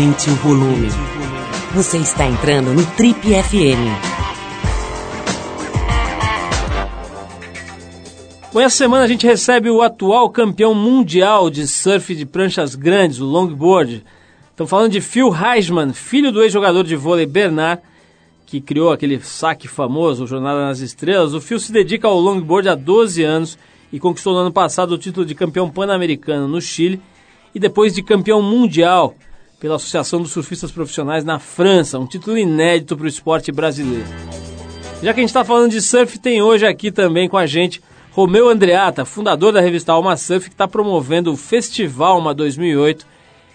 Aumente o volume. Você está entrando no Trip FM. Bom, essa semana a gente recebe o atual campeão mundial de surf de pranchas grandes, o longboard. Estamos falando de Phil Heisman, filho do ex-jogador de vôlei Bernard, que criou aquele saque famoso, Jornada nas Estrelas. O Phil se dedica ao longboard há 12 anos e conquistou no ano passado o título de campeão pan-americano no Chile e depois de campeão mundial pela Associação dos Surfistas Profissionais na França, um título inédito para o esporte brasileiro. Já que a gente está falando de surf, tem hoje aqui também com a gente Romeu Andreata, fundador da revista Alma Surf, que está promovendo o Festival Alma 2008,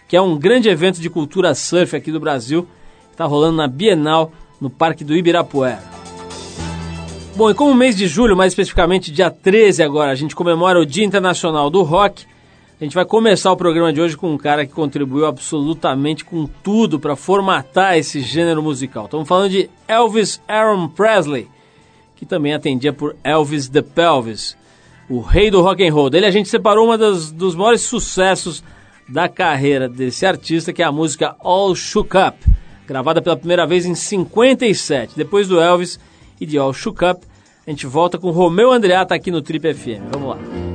que é um grande evento de cultura surf aqui do Brasil, está rolando na Bienal, no Parque do Ibirapuera. Bom, e como mês de julho, mais especificamente dia 13 agora, a gente comemora o Dia Internacional do Rock, a gente vai começar o programa de hoje com um cara que contribuiu absolutamente com tudo para formatar esse gênero musical. Estamos falando de Elvis Aaron Presley, que também atendia por Elvis the Pelvis, o rei do rock and roll. Dele a gente separou das, dos maiores sucessos da carreira desse artista, que é a música All Shook Up, gravada pela primeira vez em 57. Depois do Elvis e de All Shook Up, a gente volta com Romeu Andreata aqui no Trip FM. Vamos lá.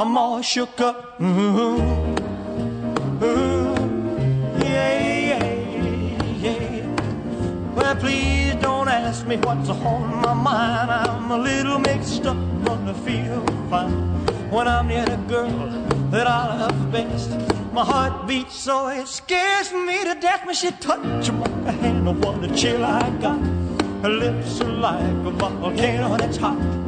I'm all shook up. Ooh, ooh, yeah, yeah, yeah. Well, please don't ask me what's on my mind. I'm a little mixed up, but I feel fine when I'm near the girl that I love best. My heart beats so it scares me to death when she touches my hand. What a chill I got. Her lips are like a volcano that's hot.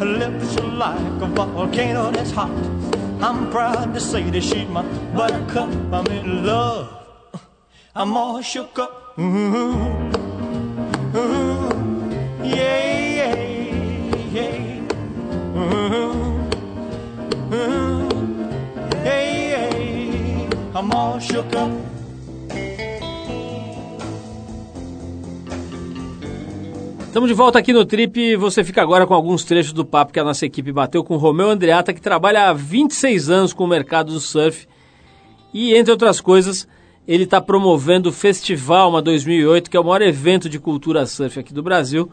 Lips are like a volcano that's hot. I'm proud to say that she's my buttercup. I'm in love. I'm all shook up. Ooh, ooh, yeah, yeah, yeah. Ooh, ooh, yeah, yeah. I'm all shook up. Estamos de volta aqui no Trip você fica agora com alguns trechos do papo que a nossa equipe bateu com o Romeu Andreata, que trabalha há 26 anos com o mercado do surf. E, entre outras coisas, ele está promovendo o Festival uma 2008, que é o maior evento de cultura surf aqui do Brasil,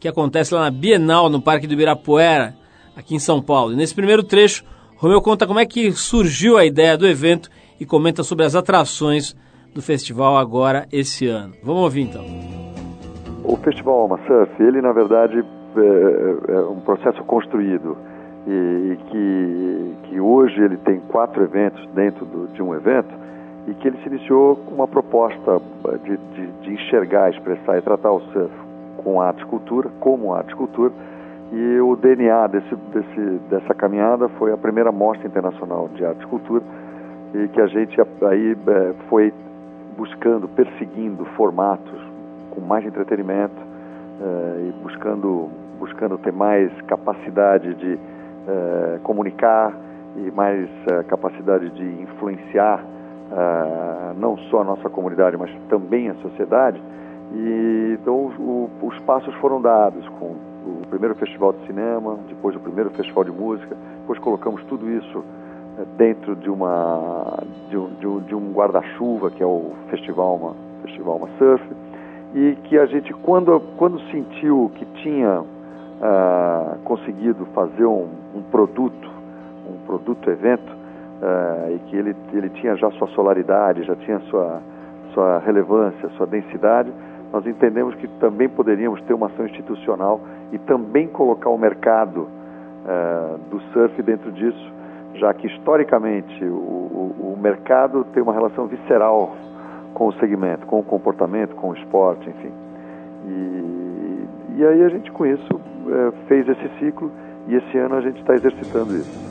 que acontece lá na Bienal, no Parque do Ibirapuera, aqui em São Paulo. E nesse primeiro trecho, Romeu conta como é que surgiu a ideia do evento e comenta sobre as atrações do festival agora esse ano. Vamos ouvir então. O Festival Alma Surf, ele na verdade é, é, é um processo construído e, e, que, que hoje ele tem quatro eventos dentro do, de um evento e que ele se iniciou com uma proposta de, de, de enxergar, expressar e tratar o surf com arte e cultura, como arte e cultura, e o DNA desse, desse, dessa caminhada foi a primeira mostra internacional de arte e cultura e que a gente aí é, foi buscando, perseguindo formatos com mais entretenimento uh, e buscando, buscando ter mais capacidade de uh, comunicar e mais uh, capacidade de influenciar não só a nossa comunidade, mas também a sociedade. E então o, os passos foram dados com o primeiro festival de cinema, depois o primeiro festival de música, depois colocamos tudo isso dentro de uma um, de um, de um guarda-chuva que é o festival uma festival uma surf e que a gente, quando, quando sentiu que tinha ah, conseguido fazer um, um, produto, um produto evento, uh, e que ele, ele tinha já sua solaridade, já tinha sua, sua relevância, sua densidade, nós entendemos que também poderíamos ter uma ação institucional e também colocar o mercado uh, do surf dentro disso, já que historicamente o, o, o, mercado tem uma relação visceral com o segmento, com o comportamento, com o esporte, enfim. E, e aí a gente com isso uh, fez esse ciclo e esse ano a gente está exercitando isso.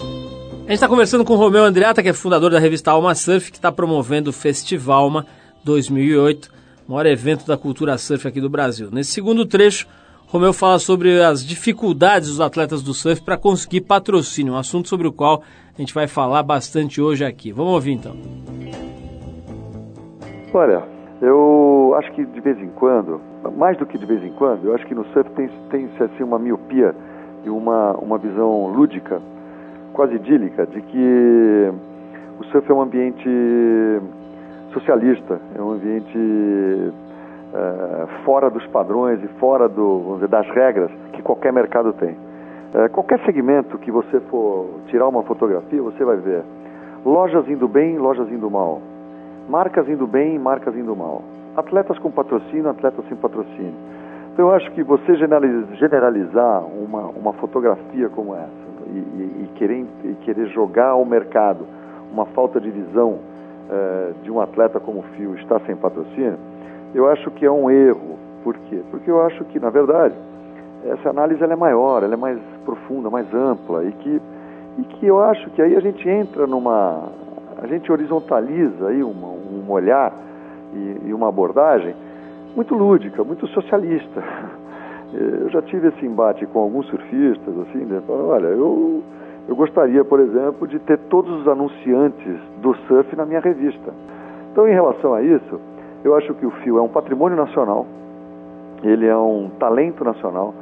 A gente está conversando com o Romeu Andreata, que é fundador da revista Alma Surf, que está promovendo o Festivalma 2008 maior evento da cultura surf aqui do Brasil. Nesse segundo trecho, Romeu fala sobre as dificuldades dos atletas do surf para conseguir patrocínio, um assunto sobre o qual a gente vai falar bastante hoje aqui. Vamos ouvir então. Olha, eu acho que de vez em quando, mais do que de vez em quando, eu acho que no surf tem, tem assim, uma miopia e uma, uma visão lúdica, quase idílica, de que o surf é um ambiente socialista, é um ambiente é, fora dos padrões e fora do, dizer, das regras que qualquer mercado tem. É, qualquer segmento que você for tirar uma fotografia, você vai ver lojas indo bem, lojas indo mal, marcas indo bem, marcas indo mal, atletas com patrocínio, atletas sem patrocínio. Então eu acho que você generalizar uma, uma fotografia como essa e, e, e querer, e querer jogar ao mercado uma falta de visão é, de um atleta como o Fio estar sem patrocínio, eu acho que é um erro. Por quê? Porque eu acho que, na verdade, essa análise ela é maior, ela é mais profunda, mais ampla e que, e que eu acho que aí a gente entra numa. a gente horizontaliza aí uma, um olhar e, e uma abordagem muito lúdica, muito socialista. Eu já tive esse embate com alguns surfistas, assim, né? olha, eu eu gostaria, por exemplo, de ter todos os anunciantes do surf na minha revista. Então, em relação a isso, eu acho que o Fio é um patrimônio nacional, ele é um talento nacional,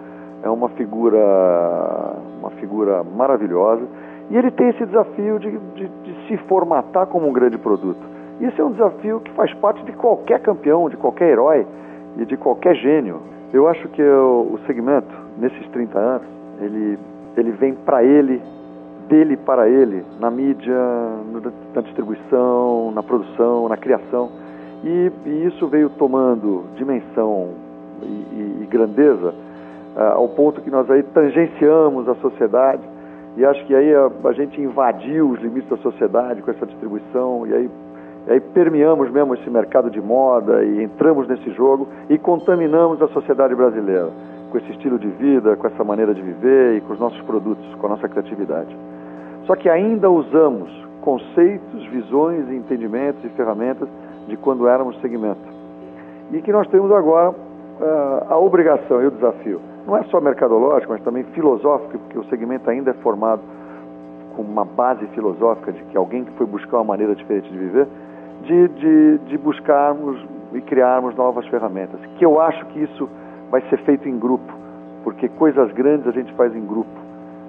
é uma figura, uma figura maravilhosa, e ele tem esse desafio de, de, de se formatar como um grande produto. Isso é um desafio que faz parte de qualquer campeão, de qualquer herói e de qualquer gênio. Eu acho que o, o segmento, nesses 30 anos, ele, ele vem para ele dele para ele, na mídia, na distribuição, na produção, na criação. E, e isso veio tomando dimensão e, e, e grandeza uh, ao ponto que nós aí tangenciamos a sociedade e acho que aí a, a, gente invadiu os limites da sociedade com essa distribuição e aí, e aí permeamos mesmo esse mercado de moda e entramos nesse jogo e contaminamos a sociedade brasileira com esse estilo de vida, com essa maneira de viver e com os nossos produtos, com a nossa criatividade. Só que ainda usamos conceitos, visões, entendimentos e ferramentas de quando éramos segmento. E que nós temos agora uh, a obrigação e o desafio, não é só mercadológico, mas também filosófico, porque o segmento ainda é formado com uma base filosófica de que alguém que foi buscar uma maneira diferente de viver, de, de, de buscarmos e criarmos novas ferramentas. Que eu acho que isso vai ser feito em grupo, porque coisas grandes a gente faz em grupo.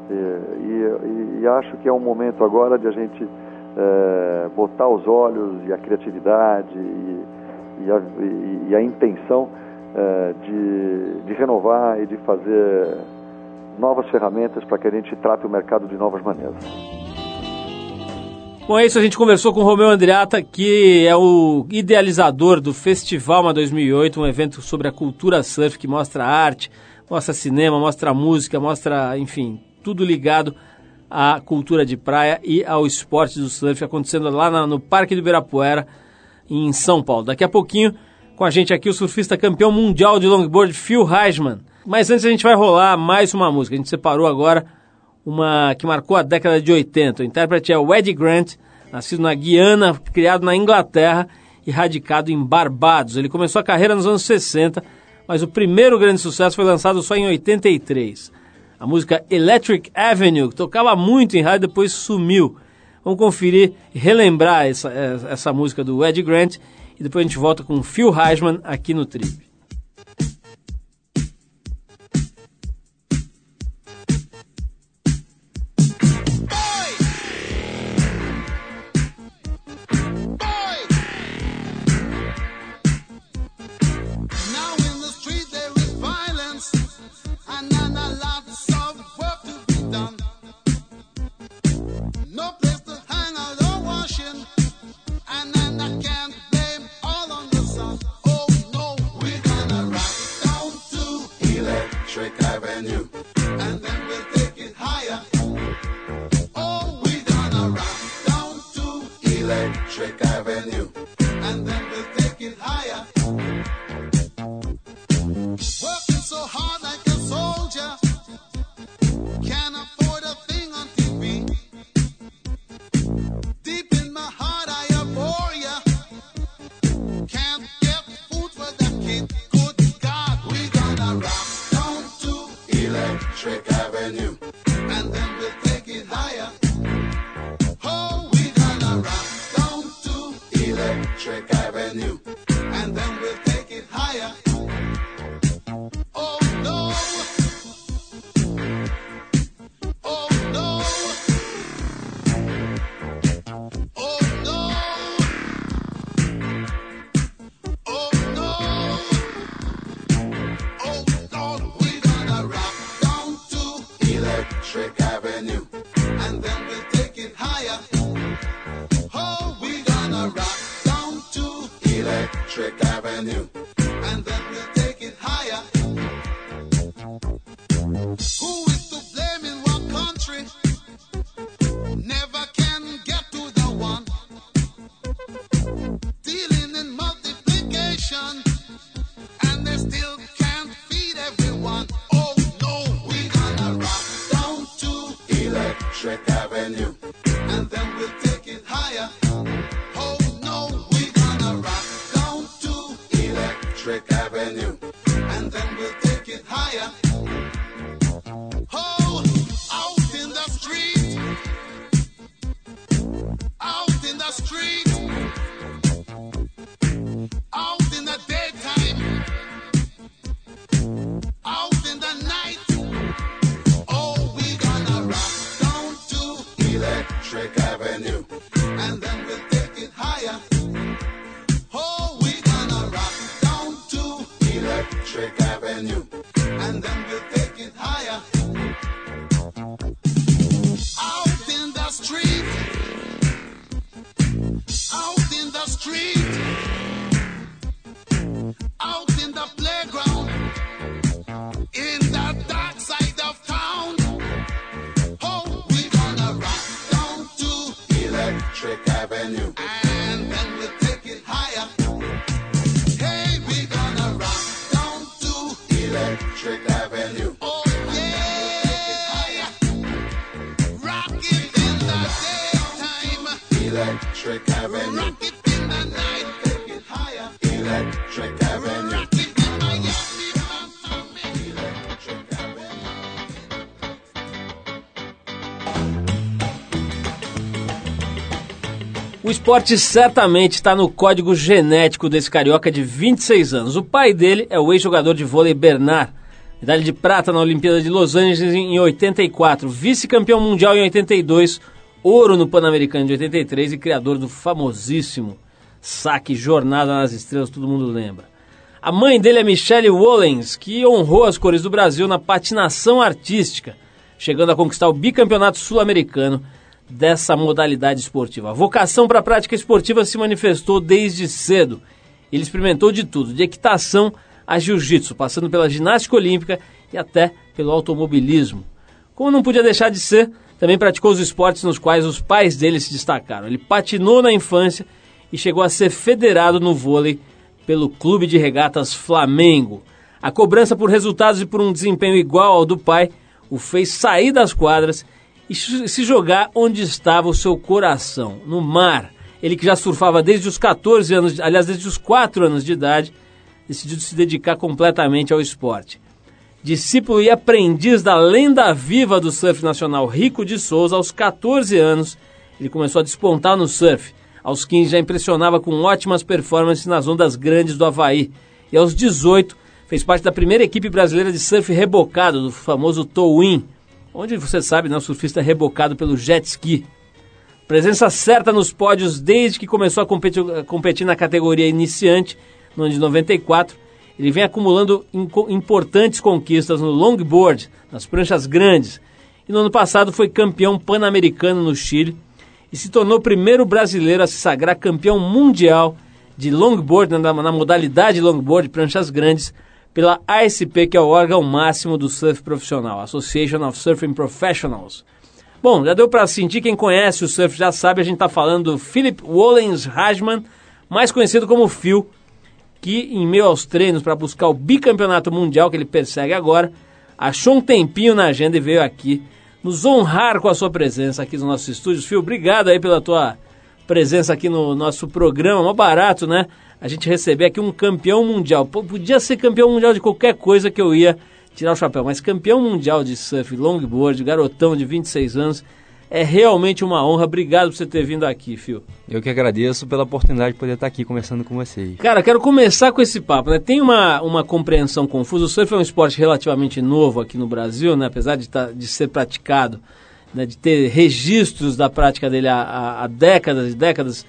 E, e, e, acho que é um momento agora de a gente é, botar os olhos e a criatividade e, e a, e a, intenção é, de, de renovar e de fazer novas ferramentas para que a gente trate o mercado de novas maneiras. Com isso, a gente conversou com o Romeu Andriata, que é o idealizador do Festival 2008, um evento sobre a cultura surf que mostra arte, mostra cinema, mostra música, mostra, enfim, tudo ligado à cultura de praia e ao esporte do surf acontecendo lá no Parque do Ibirapuera, em São Paulo. Daqui a pouquinho, com a gente aqui, o surfista campeão mundial de longboard, Phil Heisman. Mas antes a gente vai rolar mais uma música. A gente separou agora uma que marcou a década de 80. O intérprete é o Grant, nascido na Guiana, criado na Inglaterra e radicado em Barbados. Ele começou a carreira nos anos 60, mas o primeiro grande sucesso foi lançado só em 83 a música Electric Avenue, que tocava muito em rádio, depois sumiu. Vamos conferir e relembrar essa, essa música do Ed Grant e depois a gente volta com Phil Heisman aqui no Trip. Electric Avenue. Electric Avenue. And then we'll take it higher. Esporte certamente está no código genético desse carioca de 26 anos. O pai dele é o ex-jogador de vôlei Bernard, medalha de prata na Olimpíada de Los Angeles em 84, vice-campeão mundial em 82, ouro no Pan-Americano de 83 e criador do famosíssimo saque Jornada nas Estrelas, todo mundo lembra. A mãe dele é Michelle Wollens, que honrou as cores do Brasil na patinação artística, chegando a conquistar o bicampeonato sul-americano dessa modalidade esportiva. A vocação para a prática esportiva se manifestou desde cedo. Ele experimentou de tudo, de equitação a jiu-jitsu, passando pela ginástica olímpica e até pelo automobilismo. Como não podia deixar de ser, também praticou os esportes nos quais os pais dele se destacaram. Ele patinou na infância e chegou a ser federado no vôlei pelo Clube de Regatas Flamengo. A cobrança por resultados e por um desempenho igual ao do pai o fez sair das quadras e se jogar onde estava o seu coração, no mar. Ele que já surfava desde os 14 anos, aliás, desde os 4 anos de idade, decidiu se dedicar completamente ao esporte. Discípulo e aprendiz da lenda viva do surf nacional Rico de Souza, aos 14 anos, ele começou a despontar no surf. Aos 15 já impressionava com ótimas performances nas ondas grandes do Havaí. E aos 18 fez parte da primeira equipe brasileira de surf rebocado, do famoso Towin, onde você sabe, né, o surfista é rebocado pelo jet ski. Presença certa nos pódios desde que começou a competir, a competir na categoria iniciante, no ano de 94. Ele vem acumulando importantes conquistas no longboard, nas pranchas grandes. E no ano passado foi campeão pan-americano no Chile e se tornou o primeiro brasileiro a se sagrar campeão mundial de longboard, na, na modalidade longboard, pranchas grandes, pela ASP, que é o órgão máximo do surf profissional, Association of Surfing Professionals. Bom, já deu para sentir, quem conhece o surf já sabe, a gente está falando do Philip Wollens Rajman, mais conhecido como Phil, que em meio aos treinos para buscar o bicampeonato mundial que ele persegue agora, achou um tempinho na agenda e veio aqui nos honrar com a sua presença aqui nos nossos estúdios. Phil, obrigado aí pela tua presença aqui no nosso programa, mó barato, né? A gente receber aqui um campeão mundial. Pô, podia ser campeão mundial de qualquer coisa que eu ia tirar o chapéu, mas campeão mundial de surf, longboard, garotão de 26 anos, é realmente uma honra. Obrigado por você ter vindo aqui, Fio. Eu que agradeço pela oportunidade de poder estar aqui conversando com vocês. Cara, quero começar com esse papo, né? Tem uma, uma compreensão confusa. O surf é um esporte relativamente novo aqui no Brasil, né? Apesar de, tá, de ser praticado, né? de ter registros da prática dele há, há, há décadas e décadas.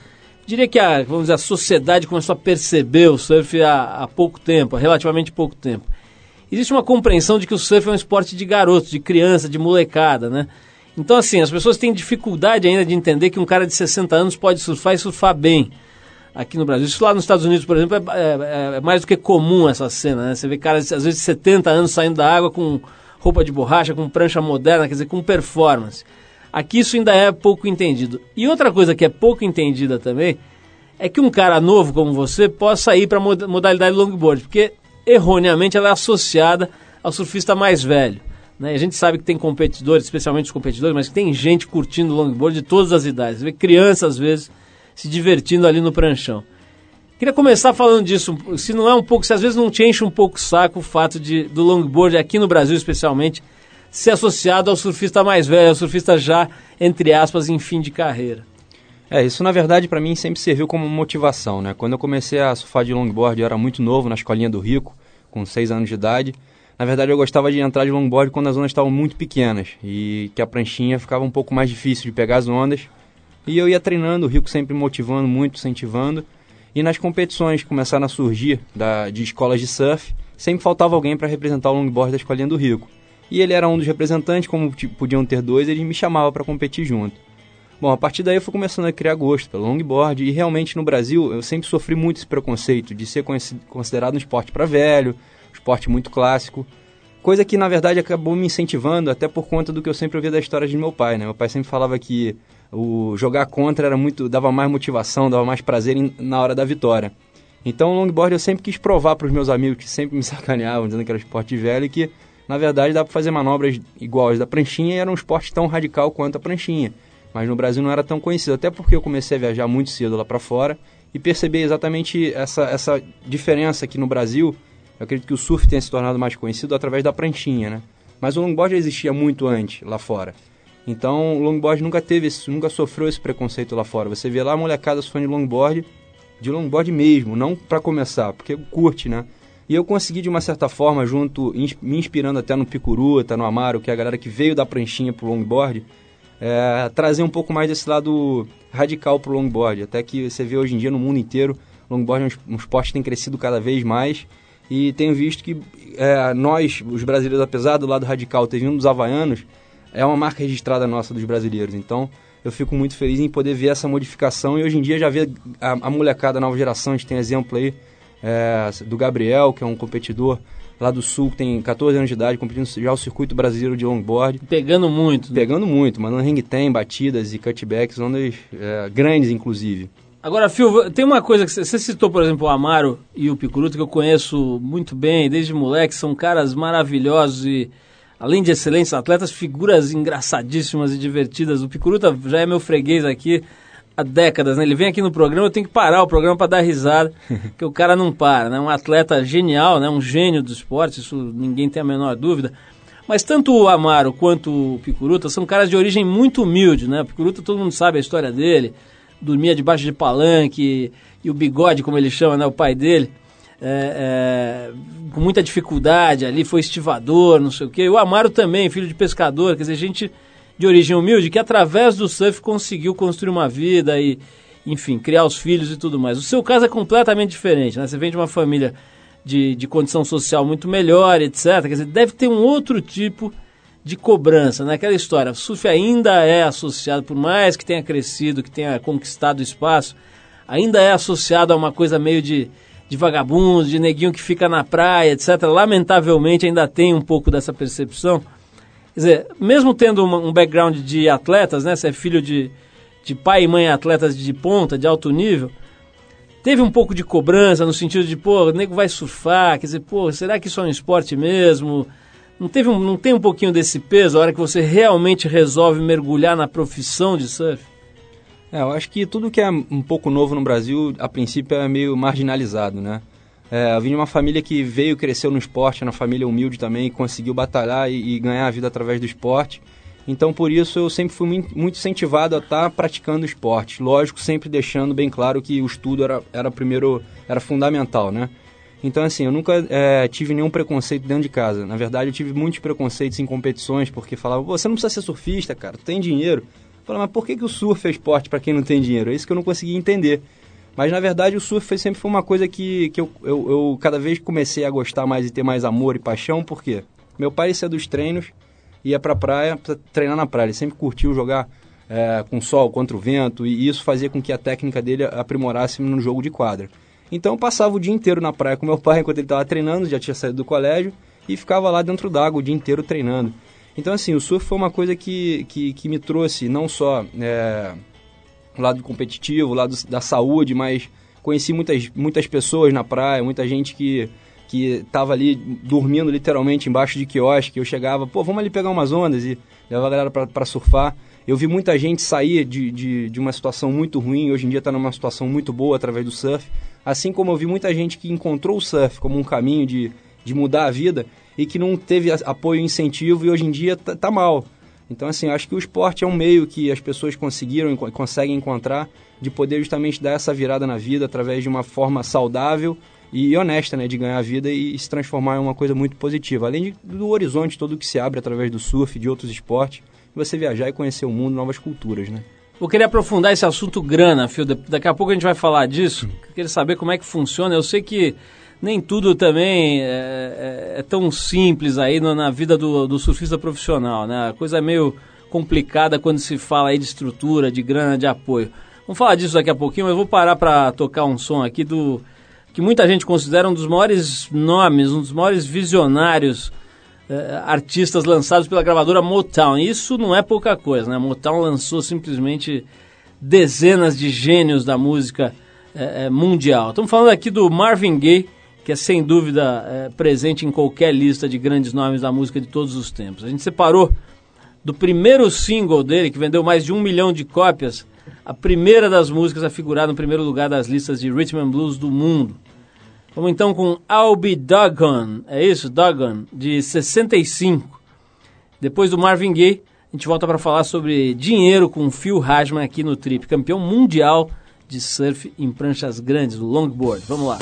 Diria que a, vamos dizer, a sociedade começou a perceber o surf há, há pouco tempo, há relativamente pouco tempo. Existe uma compreensão de que o surf é um esporte de garoto, de criança, de molecada, né? Então, assim, as pessoas têm dificuldade ainda de entender que um cara de 60 anos pode surfar e surfar bem aqui no Brasil. Isso lá nos Estados Unidos, por exemplo, é, é, é mais do que comum essa cena, né? Você vê caras, às vezes, de 70 anos saindo da água com roupa de borracha, com prancha moderna, quer dizer, com performance. Aqui isso ainda é pouco entendido. E outra coisa que é pouco entendida também é que um cara novo como você possa ir para a modalidade longboard, porque erroneamente ela é associada ao surfista mais velho. Né? A gente sabe que tem competidores, especialmente os competidores, mas tem gente curtindo longboard de todas as idades. Você vê crianças, às vezes, se divertindo ali no pranchão. Queria começar falando disso, se não é um pouco, se às vezes não te enche um pouco o saco o fato de, do longboard, aqui no Brasil especialmente, ser associado ao surfista mais velho, ao surfista já, entre aspas, em fim de carreira. É, isso na verdade para mim sempre serviu como motivação, né? Quando eu comecei a surfar de longboard, eu era muito novo, na escolinha do Rico, com 6 anos de idade. Na verdade, eu gostava de entrar de longboard quando as ondas estavam muito pequenas e que a pranchinha ficava um pouco mais difícil de pegar as ondas. E eu ia treinando, o Rico sempre motivando muito, incentivando. E nas competições começaram a surgir da, de escolas de surf, sempre faltava alguém para representar o longboard da escolinha do Rico. E ele era um dos representantes, como podiam ter dois, ele me chamava para competir junto. Bom, a partir daí eu fui começando a criar gosto pelo longboard e realmente no Brasil eu sempre sofri muito esse preconceito de ser considerado um esporte para velho, um esporte muito clássico, coisa que na verdade acabou me incentivando até por conta do que eu sempre ouvia da história de meu pai, né? Meu pai sempre falava que o jogar contra era muito dava mais motivação, dava mais prazer na hora da vitória. Então, o longboard eu sempre quis provar para os meus amigos que sempre me sacaneavam, dizendo que era esporte velho que, na verdade, dá para fazer manobras iguais da pranchinha e era um esporte tão radical quanto a pranchinha. Mas no Brasil não era tão conhecido, até porque eu comecei a viajar muito cedo lá para fora e percebi exatamente essa, essa diferença aqui no Brasil. Eu acredito que o surf tenha se tornado mais conhecido através da pranchinha, né? Mas o longboard já existia muito antes lá fora. Então, o longboard nunca teve nunca sofreu esse preconceito lá fora. Você vê lá a molecada surfando de longboard, de longboard mesmo, não para começar, porque curte, né? E eu consegui, de uma certa forma, junto, me inspirando até no Picuruta, no Amaro, que é a galera que veio da pranchinha pro longboard, é, trazer um pouco mais desse lado radical pro longboard. Até que você vê hoje em dia no mundo inteiro, longboard é um, esporte que tem crescido cada vez mais. E tenho visto que é, nós, os brasileiros, apesar do lado radical ter vindo dos havaianos, é uma marca registrada nossa dos brasileiros. Então, eu fico muito feliz em poder ver essa modificação e hoje em dia já ver a, a molecada, a nova geração, a gente tem exemplo aí é, do Gabriel, que é um competidor lá do Sul, que tem 14 anos de idade, competindo já o circuito brasileiro de longboard. Pegando muito. Né? Pegando muito, mandando ring tem, batidas e cutbacks, ondas é, grandes, inclusive. Agora, Phil, tem uma coisa que você citou, por exemplo, o Amaro e o Picuruto, que eu conheço muito bem, desde moleque, são caras maravilhosos e além de excelentes atletas, figuras engraçadíssimas e divertidas. O Picuruta já é meu freguês aqui há décadas, né? Ele vem aqui no programa, eu tenho que parar o programa para dar risada, que o cara não para, né? Um atleta genial, né? Um gênio do esporte, isso ninguém tem a menor dúvida. Mas tanto o Amaro quanto o Picuruta são caras de origem muito humilde, né? O Picuruta todo mundo sabe a história dele, dormia debaixo de palanque e o bigode, como ele chama, né? O pai dele é, é, com muita dificuldade ali, foi estivador, não sei o quê. O Amaro também, filho de pescador, quer dizer, gente de origem humilde que através do surf conseguiu construir uma vida e, enfim, criar os filhos e tudo mais. O seu caso é completamente diferente, né? Você vem de uma família de, de condição social muito melhor, etc. Quer dizer, deve ter um outro tipo de cobrança, né? História, o surf ainda é associado, por mais que tenha crescido, que tenha conquistado espaço, ainda é associado a uma coisa meio de de vagabundos, de neguinho que fica na praia, etc. Lamentavelmente ainda tem um pouco dessa percepção. Quer dizer, mesmo tendo uma- um background de atletas, né? Você é filho de, de pai e mãe atletas de ponta, de alto nível. Teve um pouco de cobrança no sentido de, pô, o nego vai surfar, quer dizer, pô, será que isso é um esporte mesmo? Não, teve um, não tem um pouquinho desse peso a hora que você realmente resolve mergulhar na profissão de surf? É, eu acho que tudo que é um pouco novo no Brasil, a princípio, é meio marginalizado, né? É, eu vim de uma família que veio, cresceu no esporte, uma família humilde também, conseguiu batalhar e, e ganhar a vida através do esporte. Então, por isso, eu sempre fui muito incentivado a estar praticando esporte. Lógico, sempre deixando bem claro que o estudo era, era primeiro, era fundamental, né? Então, assim, eu nunca é, tive nenhum preconceito dentro de casa. Na verdade, eu tive muitos preconceitos em competições, porque falavam, "Pô, você não precisa ser surfista, cara, tu tem dinheiro. Eu falava, mas por que, que o surf é esporte para quem não tem dinheiro? É isso que eu não conseguia entender. Mas, na verdade, o surf foi, sempre foi uma coisa que, que eu, eu, eu cada vez comecei a gostar mais e ter mais amor e paixão, por quê? Meu pai ia dos treinos, ia pra praia pra treinar na praia. Ele sempre curtiu jogar é, com sol, contra o vento, e isso fazia com que a técnica dele aprimorasse no jogo de quadra. Então eu passava o dia inteiro na praia com meu pai enquanto ele estava treinando, já tinha saído do colégio, e ficava lá dentro d'água o dia inteiro treinando. Então, assim, o surf foi uma coisa que, que, que me trouxe não só é, o lado competitivo, o lado da saúde, mas conheci muitas, muitas pessoas na praia, muita gente que que estava ali dormindo literalmente embaixo de quiosque. Eu chegava, pô, vamos ali pegar umas ondas e levava a galera para surfar. Eu vi muita gente sair de, de, de uma situação muito ruim, hoje em dia está numa situação muito boa através do surf. Assim como eu vi muita gente que encontrou o surf como um caminho de, de mudar a vida e que não teve apoio e incentivo e hoje em dia tá, tá mal. Então, assim, acho que o esporte é um meio que as pessoas conseguiram e conseguem encontrar de poder justamente dar essa virada na vida através de uma forma saudável e honesta, né, de ganhar a vida e se transformar em uma coisa muito positiva. Além de, do horizonte todo que se abre através do surf de outros esportes, você viajar e conhecer o mundo, novas culturas, né? Vou querer aprofundar esse assunto grana, Fio. Da- Daqui a pouco a gente vai falar disso. Eu queria saber como é que funciona. Eu sei que nem tudo também é, é- é tão simples aí no- na vida do, do surfista profissional, né? A coisa é meio complicada quando se fala aí de estrutura, de grana, de apoio. Vamos falar disso daqui a pouquinho, mas eu vou parar para tocar um som aqui do que muita gente considera um dos maiores nomes, um dos maiores visionários eh, artistas lançados pela gravadora Motown. Isso não é pouca coisa, né? Motown lançou simplesmente dezenas de gênios da música eh, eh, mundial. Estamos falando aqui do Marvin Gaye, que é sem dúvida eh, presente em qualquer lista de grandes nomes da música de todos os tempos. A gente separou do primeiro single dele, que vendeu mais de um milhão de cópias, a primeira das músicas a figurar no primeiro lugar das listas de Rhythm and Blues do mundo. Vamos então com I'll Be Doggone, é isso? Doggone, de 65. Depois do Marvin Gaye, a gente volta para falar sobre dinheiro com Phil Hasman aqui no Trip, campeão mundial de surf em pranchas grandes, do longboard. Vamos lá.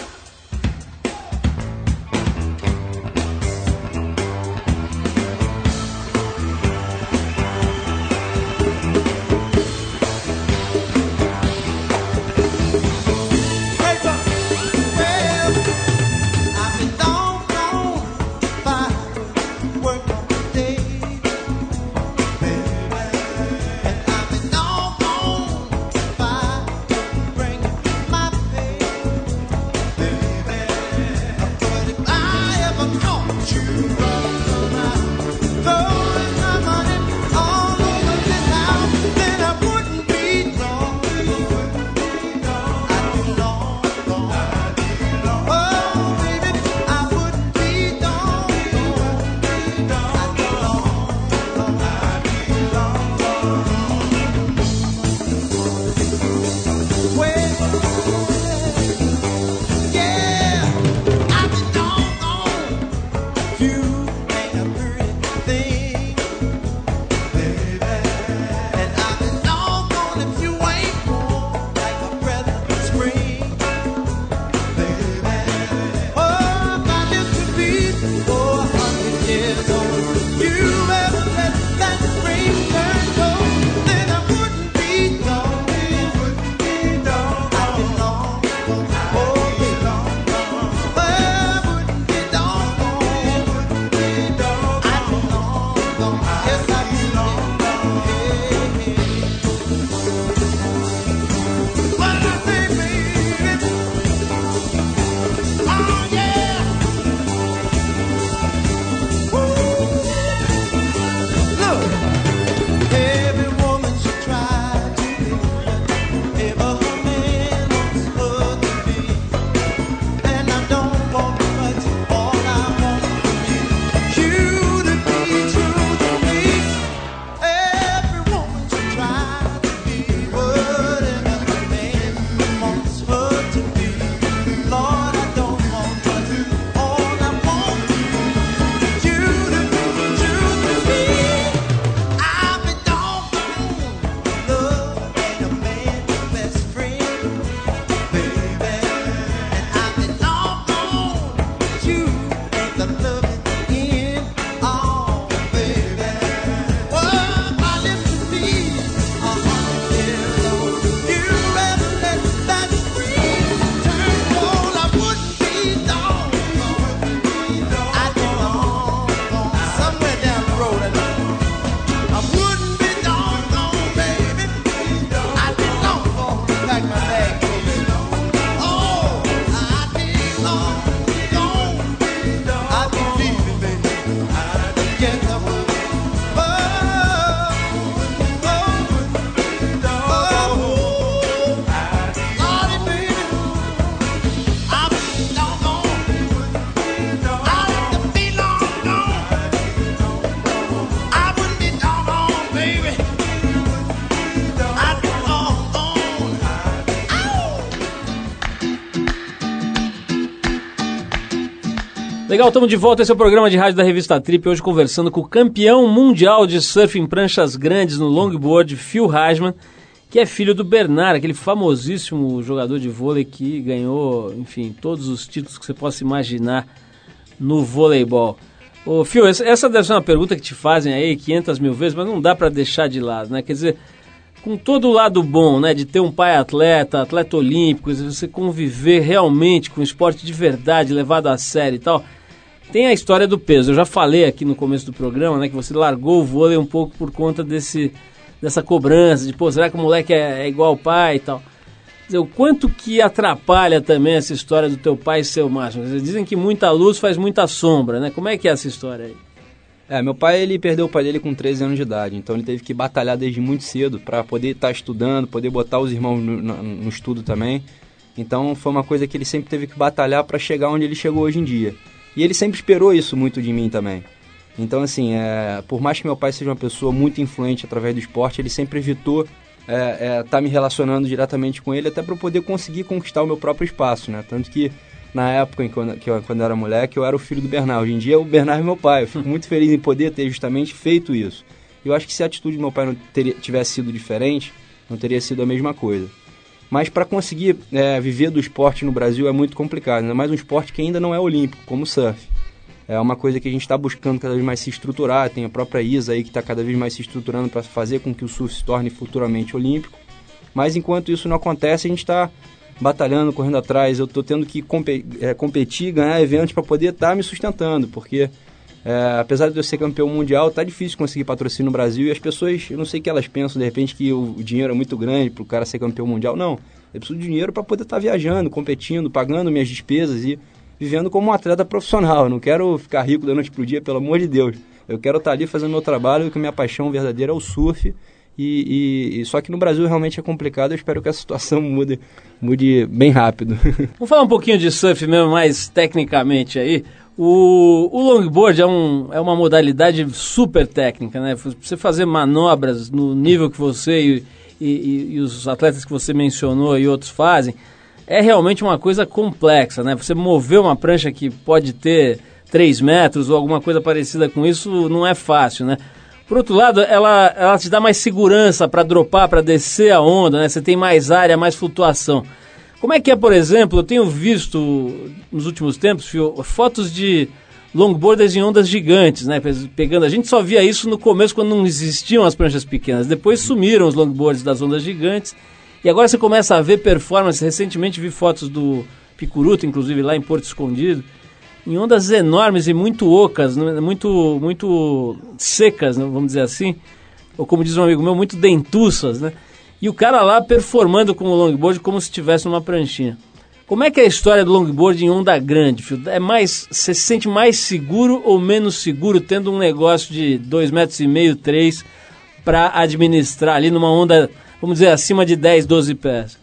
Legal, estamos de volta. Esse é o programa de rádio da revista Trip. Hoje conversando com o campeão mundial de surf em pranchas grandes no longboard, Phil Hasman, que é filho do Bernard, aquele famosíssimo jogador de vôlei que ganhou, enfim, todos os títulos que você possa imaginar no voleibol. Ô, Phil, essa- deve ser uma pergunta que te fazem aí 500 mil vezes, mas não dá para deixar de lado, né? Quer dizer, com todo o lado bom, né, de ter um pai atleta, atleta olímpico, você conviver realmente com esporte de verdade, levado a sério e tal, tem a história do peso. Eu já falei aqui no começo do programa, né, que você largou o vôlei um pouco por conta desse dessa cobrança de, pô, será que o moleque é, é igual ao pai e tal. Dizer, o quanto que atrapalha também essa história do teu pai ser o máximo? Dizer, dizem que muita luz faz muita sombra, né? Como é que é essa história aí? É, meu pai ele perdeu o pai dele com 13 anos de idade, então ele teve que batalhar desde muito cedo para poder estar estudando, poder botar os irmãos no, no- no estudo também. Então foi uma coisa que ele sempre teve que batalhar para chegar onde ele chegou hoje em dia. E ele sempre esperou isso muito de mim também. Então assim, é, por mais que meu pai seja uma pessoa muito influente através do esporte, ele sempre evitou estar me relacionando diretamente com ele até para eu poder conseguir conquistar o meu próprio espaço, né? Tanto que na época em que eu, que eu- quando eu era moleque, eu era o filho do Bernard. Hoje em dia, o Bernard é meu pai. Eu fico muito feliz em poder ter justamente feito isso. Eu acho que se a atitude do meu pai não teria, tivesse sido diferente, não teria sido a mesma coisa. Mas para conseguir é, viver do esporte no Brasil é muito complicado, ainda mais um esporte que ainda não é olímpico, como o surf. É uma coisa que a gente está buscando cada vez mais se estruturar. Tem a própria ISA aí que está cada vez mais se estruturando para fazer com que o surf se torne futuramente olímpico. Mas enquanto isso não acontece, a gente está batalhando, correndo atrás. Eu estou tendo que é, competir, ganhar eventos para poder estar me sustentando, porque é, apesar de eu ser campeão mundial, tá difícil conseguir patrocínio no Brasil e as pessoas, eu não sei o que elas pensam, de repente que o, o dinheiro é muito grande para o cara ser campeão mundial. Não, eu preciso de dinheiro para poder estar viajando, competindo, pagando minhas despesas e vivendo como um atleta profissional. Eu não quero ficar rico da noite pro dia, pelo amor de Deus. Eu quero estar ali fazendo meu trabalho, que minha paixão verdadeira é o surf. E, e- e só que no Brasil realmente é complicado. Eu espero que a situação mude, mude bem rápido. Vamos falar um pouquinho de surf mesmo, mais tecnicamente aí. O, o longboard é, um, é uma modalidade super técnica, né? Você fazer manobras no nível que você e, e- e os atletas que você mencionou e outros fazem, é realmente uma coisa complexa, né? Você mover uma prancha que pode ter 3 metros ou alguma coisa parecida com isso não é fácil, né? Por outro lado, ela, ela te dá mais segurança para dropar, para descer a onda, né? Você tem mais área, mais flutuação. Como é que é, por exemplo, eu tenho visto nos últimos tempos, Fio, fotos de longboarders em ondas gigantes, né? Pe- Pegando, a gente só via isso no começo quando não existiam as pranchas pequenas. Depois sumiram os longboards das ondas gigantes. E agora você começa a ver performance. Recentemente vi fotos do Picuruto, inclusive lá em Porto Escondido, em ondas enormes e muito ocas, né? muito, muito secas, né? vamos dizer assim. Ou como diz um amigo meu, muito dentuças, né? E o cara lá performando com o longboard como se estivesse numa pranchinha. Como é que é a história do longboard em onda grande? É mais, você se sente mais seguro ou menos seguro tendo um negócio de 2,5 metros e meio, 3 para administrar ali numa onda, vamos dizer, acima de 10, 12 pés?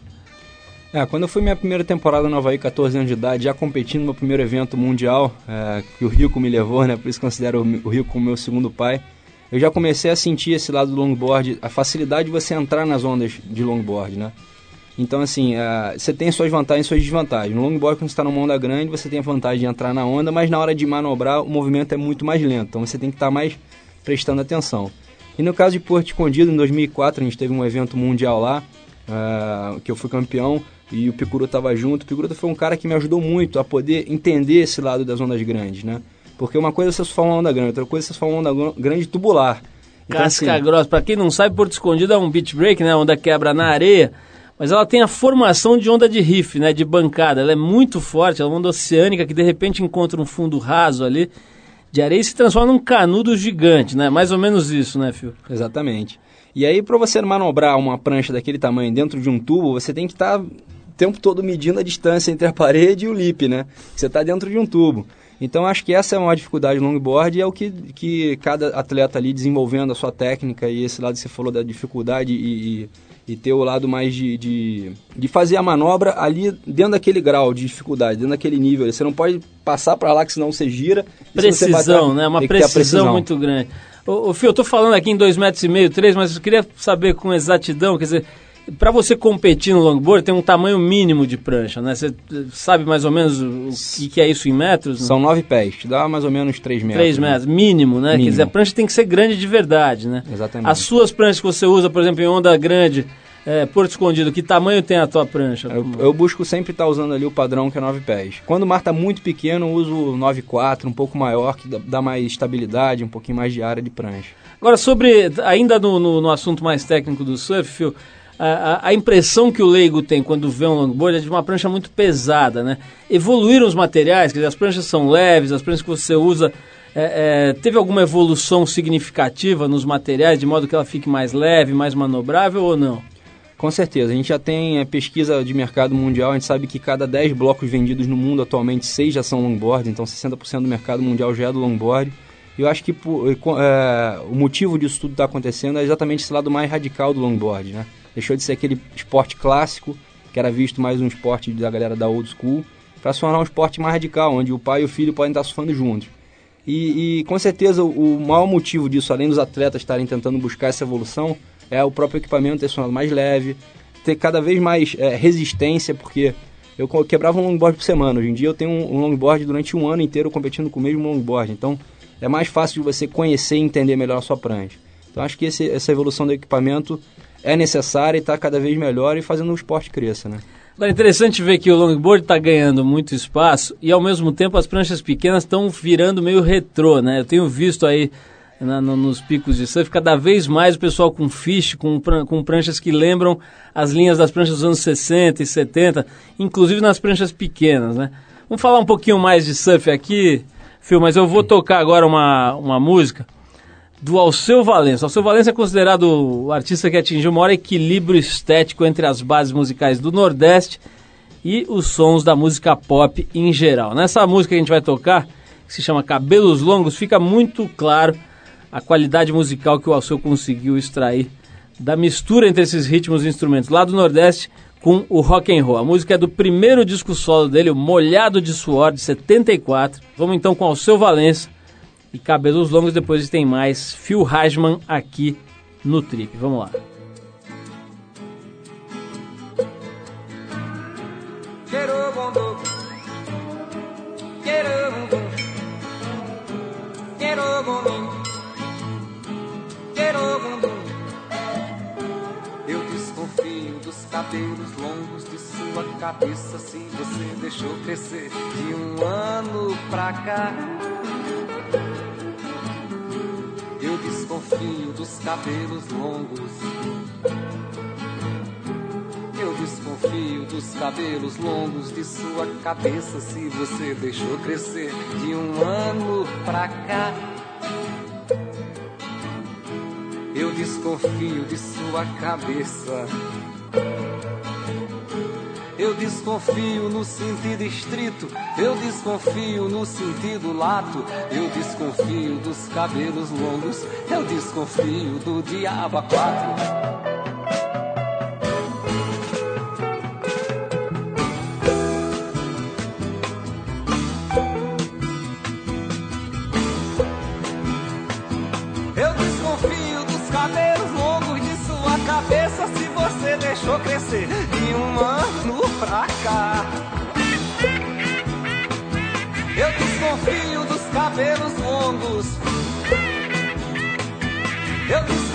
É, quando eu fui minha primeira temporada no Havaí, 14 anos de idade, já competindo no meu primeiro evento mundial, é, que o Rico me levou, né? Por isso considero o Rico como meu segundo pai. Eu já comecei a sentir esse lado do longboard, a facilidade de você entrar nas ondas de longboard, né? Então, assim, é, você tem suas vantagens e suas desvantagens. No longboard, quando você está numa onda grande, você tem a vantagem de entrar na onda, mas na hora de manobrar, o movimento é muito mais lento. Então, você tem que estar mais prestando atenção. E no caso de Porto Escondido, em 2004, a gente teve um evento mundial lá, é, que eu fui campeão, e o Picuru estava junto. O Picuru foi um cara que me ajudou muito a poder entender esse lado das ondas grandes, né? Porque uma coisa é você surfar uma onda grande, outra coisa é você surfar uma onda gr- grande tubular. Então, Casca assim, grossa. Pra quem não sabe, Porto Escondido é um beach break, né? A onda quebra na areia. Mas ela tem a formação de onda de riff, né? De bancada. Ela é muito forte, ela é uma onda oceânica que de repente encontra um fundo raso ali de areia e se transforma num canudo gigante, né? Mais ou menos isso, né, Fio? Exatamente. E aí, para você manobrar uma prancha daquele tamanho dentro de um tubo, você tem que estar o tempo todo medindo a distância entre a parede e o lip, né? Você está dentro de um tubo. Então, acho que essa é uma dificuldade no longboard e é o que, que cada atleta ali desenvolvendo a sua técnica e esse lado que você falou da dificuldade e, e, e ter o lado mais de, de, de fazer a manobra ali dentro daquele grau de dificuldade, dentro daquele nível. Você não pode passar para lá que senão você gira. Precisão, bater, né? Uma a precisão, muito grande. Ô, ô Fio, eu tô falando aqui em 2,5 metros e meio, 3, mas eu queria saber com exatidão, quer dizer, Para você competir no longboard tem um tamanho mínimo de prancha, né? Você sabe mais ou menos o que, que é isso em metros? né? São nove pés, dá mais ou menos 3 metros. 3 metros, mínimo, né? Quer Mínimo. dizer, a prancha tem que ser grande de verdade, né? Exatamente. As suas pranchas que você usa, por exemplo, em onda grande, é, Porto Escondido, que tamanho tem a tua prancha? Eu, eu busco sempre estar usando ali o padrão que é 9 pés. Quando o mar está muito pequeno, eu uso o 9,4, um pouco maior, que dá, dá mais estabilidade, um pouquinho mais de área de prancha. Agora, sobre, ainda no, no, no assunto mais técnico do surf, Phil, a, a- impressão que o leigo tem quando vê um longboard é de uma prancha muito pesada, né? Evoluíram os materiais, quer dizer, as pranchas são leves, as pranchas que você usa... é, é, teve alguma evolução significativa nos materiais, de modo que ela fique mais leve, mais manobrável ou não? Com certeza, a gente já tem é, pesquisa de mercado mundial, a gente sabe que cada 10 blocos vendidos no mundo atualmente, 6 já são longboard, então 60% do mercado mundial já é do longboard. E eu acho que é, o motivo disso tudo estar acontecendo é exatamente esse lado mais radical do longboard, né? Deixou de ser aquele esporte clássico, que era visto mais um esporte da galera da old school, para se tornar um esporte mais radical, onde o pai e o filho podem estar surfando juntos. E, e, com certeza o, o maior motivo disso, além dos atletas estarem tentando buscar essa evolução, é o próprio equipamento ter se tornado mais leve, ter cada vez mais é, resistência, porque eu quebrava um longboard por semana. Hoje em dia eu tenho um, um longboard durante um ano inteiro competindo com o mesmo longboard. Então é mais fácil de você conhecer e entender melhor a sua prancha. Então acho que esse- essa evolução do equipamento é necessária e está cada vez melhor e fazendo o esporte cresça, né? É interessante ver que o longboard está ganhando muito espaço e, ao mesmo tempo, as pranchas pequenas estão virando meio retrô, né? Eu tenho visto aí na- no- nos picos de surf cada vez mais o pessoal com fish, com, com pranchas que lembram as linhas das pranchas dos anos 60 e 70, inclusive nas pranchas pequenas, né? Vamos falar um pouquinho mais de surf aqui, Phil, mas eu vou tocar agora uma, uma música do Alceu Valença. Alceu Valença é considerado o artista que atingiu o maior equilíbrio estético entre as bases musicais do Nordeste e os sons da música pop em geral. Nessa música que a gente vai tocar, que se chama Cabelos Longos, fica muito claro a qualidade musical que o Alceu conseguiu extrair da mistura entre esses ritmos e instrumentos lá do Nordeste com o rock and roll. A música é do primeiro disco solo dele, o Molhado de Suor, de 74. Vamos então com Alceu Valença e cabelos longos. Depois tem mais Phil Hasman aqui no Trip. Vamos lá. Eu desconfio dos cabelos longos de sua cabeça se você deixou crescer de um ano pra cá. Cabelos longos. Eu desconfio dos cabelos longos de sua cabeça se você deixou crescer de um ano pra cá. Eu desconfio de sua cabeça. Eu desconfio no sentido estrito, eu desconfio no sentido lato, eu desconfio dos cabelos longos, eu desconfio do diabo a quatro.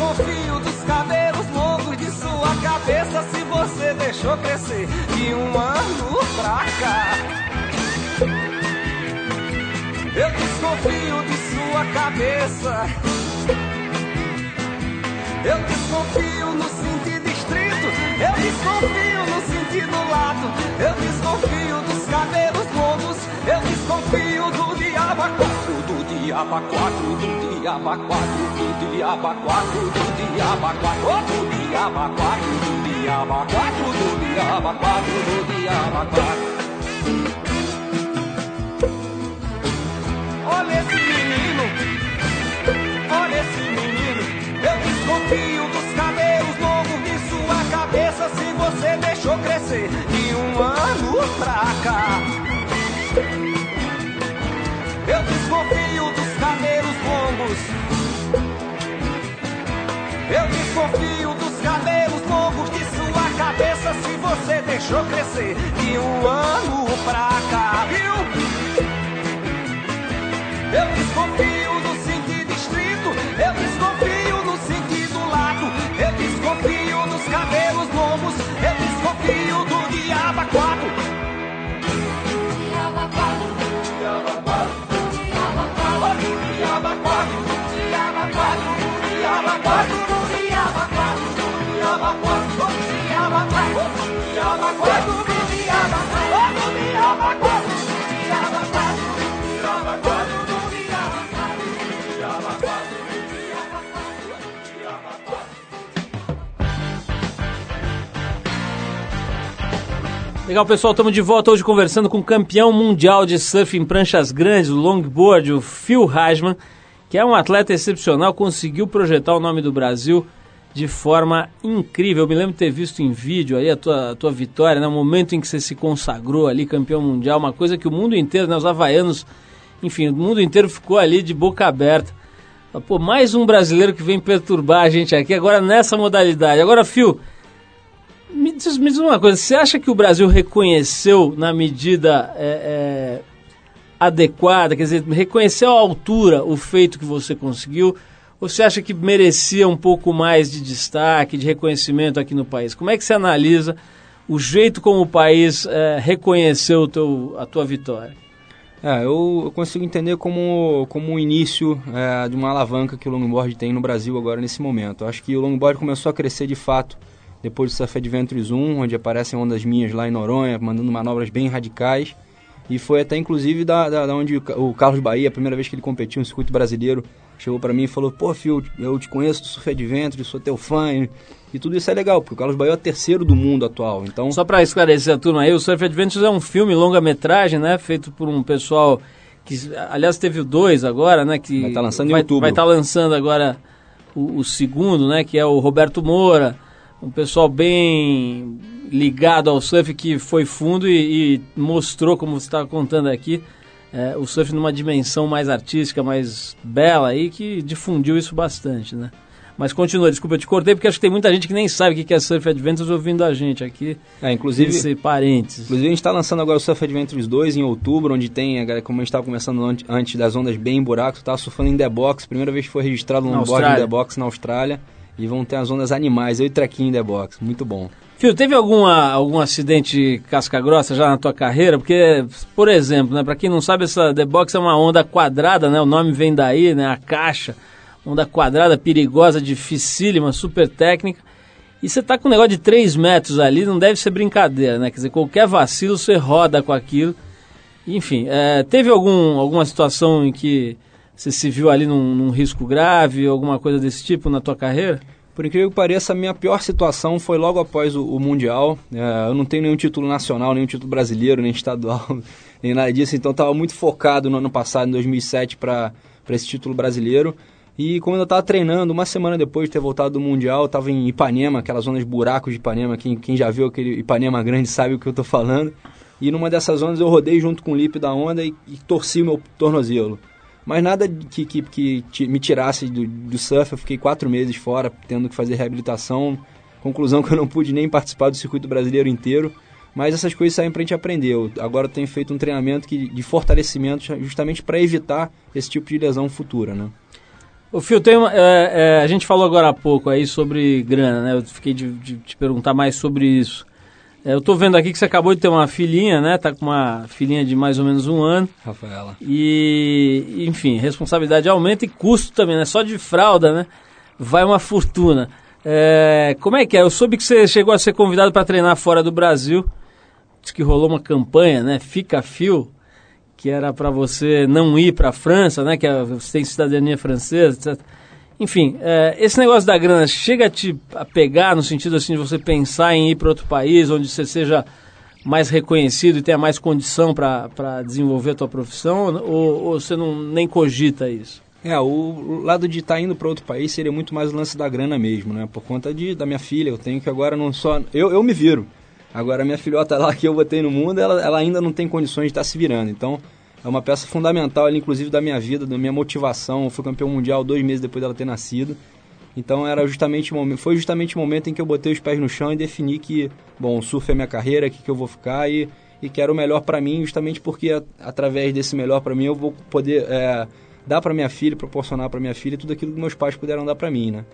Eu desconfio dos cabelos longos de sua cabeça se você deixou crescer de um ano pra cá. Eu desconfio de sua cabeça. Eu desconfio no do diabo a quatro, do diabo a quatro, do diabo a quatro, do diabo a quatro, do diabo a quatro, do diabo a quatro, do diabo a quatro, do diabo a quatro. Olha esse menino, olha esse menino. Eu desconfio dos cabelos longos de sua cabeça se você deixou crescer de um ano pra cá. Eu desconfio desconfio dos cabelos longos de sua deixou crescer de um ano pra cá, viu? Eu desconfio no sentido estrito, eu desconfio no sentido lato, eu desconfio dos cabelos longos, eu desconfio do diabo quatro. Diabo quatro, diabo quatro, diabo quatro, diabo quatro, diabo quatro, Legal, pessoal, estamos de volta hoje conversando com o campeão mundial de surf em pranchas grandes, o longboard, o Phil Hasman, que é um atleta excepcional, conseguiu projetar o nome do Brasil de forma incrível. Eu me lembro de ter visto em vídeo aí a tua, a tua vitória, né? o momento em que você se consagrou ali, campeão mundial, uma coisa que o mundo inteiro, né? os havaianos, enfim, o mundo inteiro ficou ali de boca aberta. Pô, mais um brasileiro que vem perturbar a gente aqui, agora nessa modalidade. Agora, Phil, me diz, me diz uma coisa, você acha que o Brasil reconheceu na medida é, é, adequada, quer dizer, reconheceu à altura o feito que você conseguiu? Você acha que merecia um pouco mais de destaque, de reconhecimento aqui no país? Como é que você analisa o jeito como o país é, reconheceu teu, a tua vitória? É, eu, eu consigo entender como, como o início é, de uma alavanca que o longboard tem no Brasil agora nesse momento. Eu acho que o longboard começou a crescer de fato depois do Surf Adventures 1, onde aparecem ondas minhas lá em Noronha, mandando manobras bem radicais. E foi até inclusive da, da, da onde o Carlos Bahia, a primeira vez que ele competiu no circuito brasileiro, chegou para mim e falou: Pô, Phil, eu te conheço do Surf Adventures, sou teu fã. E tudo isso é legal, porque o Carlos Bahia é o terceiro do mundo atual. Então, Só para esclarecer a turma aí, o Surf Adventures é um filme longa-metragem, né? Feito por um pessoal que, aliás, teve o dois agora, né? Que Vai tá lançando em vai, outubro. Vai estar lançando agora o, o segundo, né? Que é o Roberto Moura, um pessoal bem ligado ao surf que foi fundo e, e mostrou, como você estava contando aqui, é, o surf numa dimensão mais artística, mais bela aí, que difundiu isso bastante, né? Mas continua, desculpa, eu te cortei porque acho que tem muita gente que nem sabe o que é Surf Adventures ouvindo a gente aqui. é, inclusive, Esse parênteses. Inclusive a gente está lançando agora o Surf Adventures 2 em outubro, onde tem, como a gente estava ante- antes das ondas bem em buraco, estava surfando em The Box, primeira vez que foi registrado um longboard em. The Box na Austrália. E vão ter as ondas animais, eu e Trequinho The Box, muito bom. Fio, teve alguma, algum acidente casca grossa já na tua carreira? Porque, por exemplo, né, para quem não sabe, essa The Box é uma onda quadrada, né? O nome vem daí, né? A caixa, onda quadrada, perigosa, dificílima, super técnica. E você tá com um negócio de 3 metros ali, não deve ser brincadeira, né? Quer dizer, qualquer vacilo você roda com aquilo. Enfim, é, teve algum, alguma situação em que você se viu ali num, num risco grave, alguma coisa desse tipo na tua carreira? Por incrível que pareça, a minha pior situação foi logo após o, o Mundial. É, eu não tenho nenhum título nacional, nenhum título brasileiro, nem estadual, nem nada disso. Então estava muito focado no ano passado, em 2007, para esse título brasileiro. E como eu estava treinando, uma semana depois de ter voltado do Mundial, estava em Ipanema, aquelas zonas buracos de Ipanema. Quem, quem já viu aquele Ipanema grande sabe o que eu estou falando. E numa dessas zonas eu rodei junto com o lip da onda e, e torci o meu tornozelo. Mas nada que, que, que me tirasse do, do surf, eu fiquei quatro meses fora, tendo que fazer reabilitação. Conclusão que eu não pude nem participar do circuito brasileiro inteiro. Mas essas coisas saem pra gente aprender. Eu, agora tenho feito um treinamento que, de fortalecimento justamente para evitar esse tipo de lesão futura, né? O Fio, tem uma, é, é, a gente falou agora há pouco aí sobre grana, né? Eu fiquei de, de te perguntar mais sobre isso. É, eu tô vendo aqui que você acabou de ter uma filhinha, né? Tá com uma filhinha de mais ou menos um ano. Rafaela. E, enfim, responsabilidade aumenta e custo também, né? Só de fralda, né? Vai uma fortuna. É, como é que é? Eu soube que você chegou a ser convidado para treinar fora do Brasil. Diz que rolou uma campanha, né? Fica Fio, que era para você não ir para a França, né? Que é- você tem cidadania francesa, etc. Enfim, é, esse negócio da grana chega a te a pegar no sentido assim de você pensar em ir para outro país onde você seja mais reconhecido e tenha mais condição para desenvolver a tua profissão ou, ou você não nem cogita isso? É, o lado de estar indo para outro país seria muito mais o lance da grana mesmo, né? Por conta de, da minha filha, eu tenho que agora não só... Eu, eu me viro. Agora minha filhota lá que eu botei no mundo, ela, ela ainda não tem condições de estar se virando. Então é uma peça fundamental inclusive da minha vida, da minha motivação. Eu fui campeão mundial dois meses depois dela ter nascido. Então era justamente foi justamente o momento em que eu botei os pés no chão e defini que, bom, o surf é minha carreira, aqui que eu vou ficar e, e quero o melhor para mim, justamente porque através desse melhor para mim eu vou poder é, dar para minha filha, proporcionar para minha filha tudo aquilo que meus pais puderam dar para mim, né?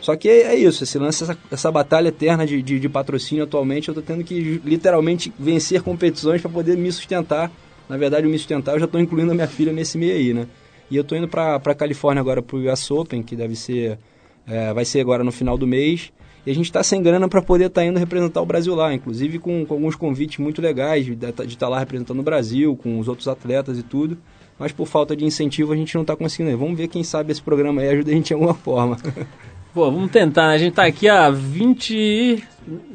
Só que é, é isso, esse lance, essa, essa batalha eterna de, de, de patrocínio atualmente, eu tô tendo que literalmente vencer competições para poder me sustentar. Na verdade, o me sustentar, eu já tô incluindo a minha filha nesse meio aí, né? E eu tô indo pra, pra Califórnia agora pro US Open, que deve ser, é, vai ser agora no final do mês. E a gente tá sem grana para poder estar indo representar o Brasil lá, inclusive com, com alguns convites muito legais de estar lá representando o Brasil, com os outros atletas e tudo. Mas por falta de incentivo a gente não tá conseguindo. Vamos ver quem sabe esse programa aí ajuda a gente de alguma forma. Pô, vamos tentar, né? A gente tá aqui há 20,